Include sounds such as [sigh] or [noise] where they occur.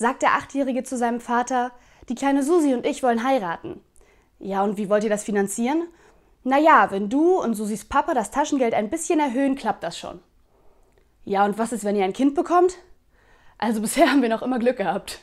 sagt der Achtjährige zu seinem Vater, die kleine Susi und ich wollen heiraten. Ja, und wie wollt ihr das finanzieren? Naja, wenn du und Susis Papa das Taschengeld ein bisschen erhöhen, klappt das schon. Ja, und was ist, wenn ihr ein Kind bekommt? Also bisher [laughs] haben wir noch immer Glück gehabt.